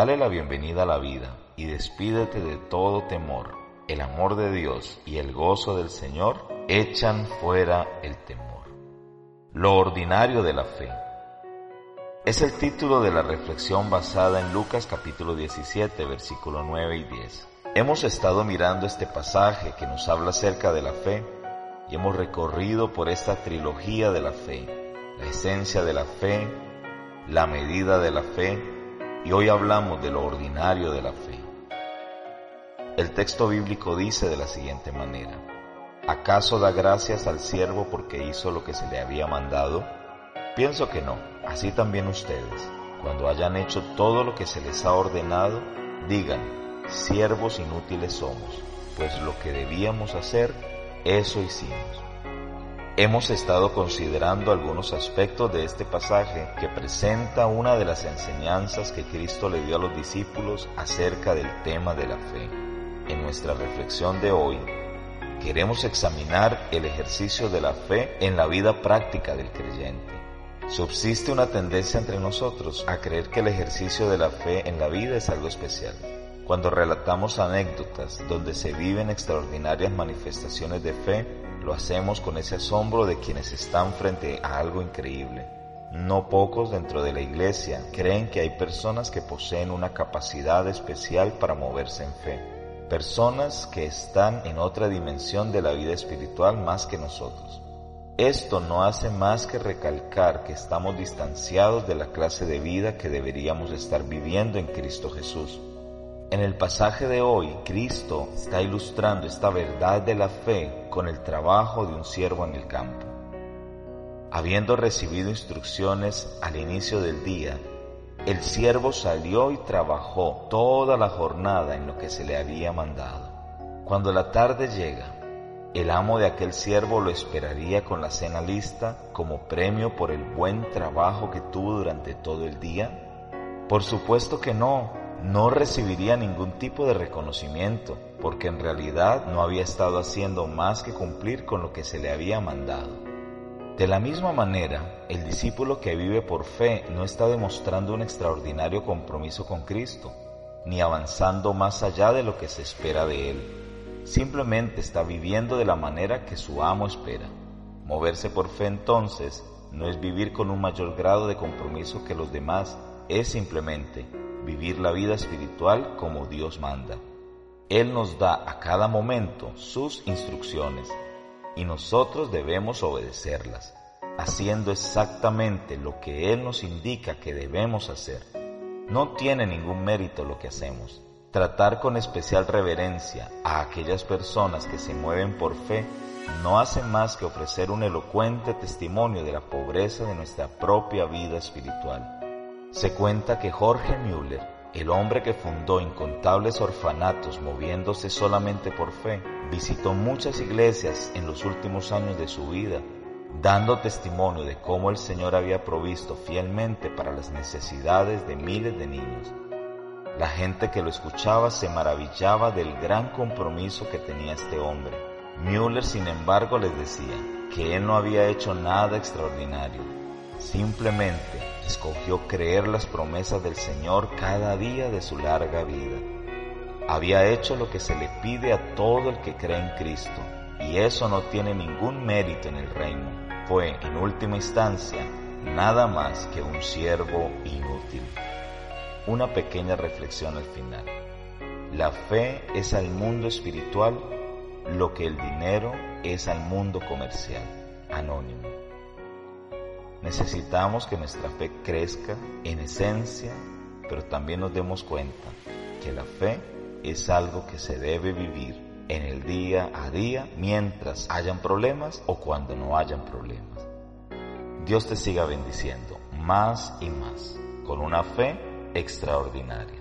Dale la bienvenida a la vida y despídete de todo temor. El amor de Dios y el gozo del Señor echan fuera el temor. Lo ordinario de la fe. Es el título de la reflexión basada en Lucas capítulo 17, versículo 9 y 10. Hemos estado mirando este pasaje que nos habla acerca de la fe y hemos recorrido por esta trilogía de la fe, la esencia de la fe, la medida de la fe, y hoy hablamos de lo ordinario de la fe. El texto bíblico dice de la siguiente manera, ¿acaso da gracias al siervo porque hizo lo que se le había mandado? Pienso que no, así también ustedes, cuando hayan hecho todo lo que se les ha ordenado, digan, siervos inútiles somos, pues lo que debíamos hacer, eso hicimos. Hemos estado considerando algunos aspectos de este pasaje que presenta una de las enseñanzas que Cristo le dio a los discípulos acerca del tema de la fe. En nuestra reflexión de hoy, queremos examinar el ejercicio de la fe en la vida práctica del creyente. Subsiste una tendencia entre nosotros a creer que el ejercicio de la fe en la vida es algo especial. Cuando relatamos anécdotas donde se viven extraordinarias manifestaciones de fe, lo hacemos con ese asombro de quienes están frente a algo increíble. No pocos dentro de la iglesia creen que hay personas que poseen una capacidad especial para moverse en fe, personas que están en otra dimensión de la vida espiritual más que nosotros. Esto no hace más que recalcar que estamos distanciados de la clase de vida que deberíamos estar viviendo en Cristo Jesús. En el pasaje de hoy, Cristo está ilustrando esta verdad de la fe con el trabajo de un siervo en el campo. Habiendo recibido instrucciones al inicio del día, el siervo salió y trabajó toda la jornada en lo que se le había mandado. Cuando la tarde llega, el amo de aquel siervo lo esperaría con la cena lista como premio por el buen trabajo que tuvo durante todo el día. Por supuesto que no, no recibiría ningún tipo de reconocimiento, porque en realidad no había estado haciendo más que cumplir con lo que se le había mandado. De la misma manera, el discípulo que vive por fe no está demostrando un extraordinario compromiso con Cristo, ni avanzando más allá de lo que se espera de él. Simplemente está viviendo de la manera que su amo espera. Moverse por fe entonces no es vivir con un mayor grado de compromiso que los demás, es simplemente vivir la vida espiritual como Dios manda. Él nos da a cada momento sus instrucciones y nosotros debemos obedecerlas, haciendo exactamente lo que Él nos indica que debemos hacer. No tiene ningún mérito lo que hacemos. Tratar con especial reverencia a aquellas personas que se mueven por fe no hace más que ofrecer un elocuente testimonio de la pobreza de nuestra propia vida espiritual. Se cuenta que Jorge Müller, el hombre que fundó incontables orfanatos moviéndose solamente por fe, visitó muchas iglesias en los últimos años de su vida, dando testimonio de cómo el Señor había provisto fielmente para las necesidades de miles de niños. La gente que lo escuchaba se maravillaba del gran compromiso que tenía este hombre. Müller, sin embargo, les decía que él no había hecho nada extraordinario, simplemente escogió creer las promesas del Señor cada día de su larga vida. Había hecho lo que se le pide a todo el que cree en Cristo, y eso no tiene ningún mérito en el reino. Fue, en última instancia, nada más que un siervo inútil. Una pequeña reflexión al final. La fe es al mundo espiritual lo que el dinero es al mundo comercial. Anónimo. Necesitamos que nuestra fe crezca en esencia, pero también nos demos cuenta que la fe es algo que se debe vivir en el día a día mientras hayan problemas o cuando no hayan problemas. Dios te siga bendiciendo más y más con una fe extraordinaria.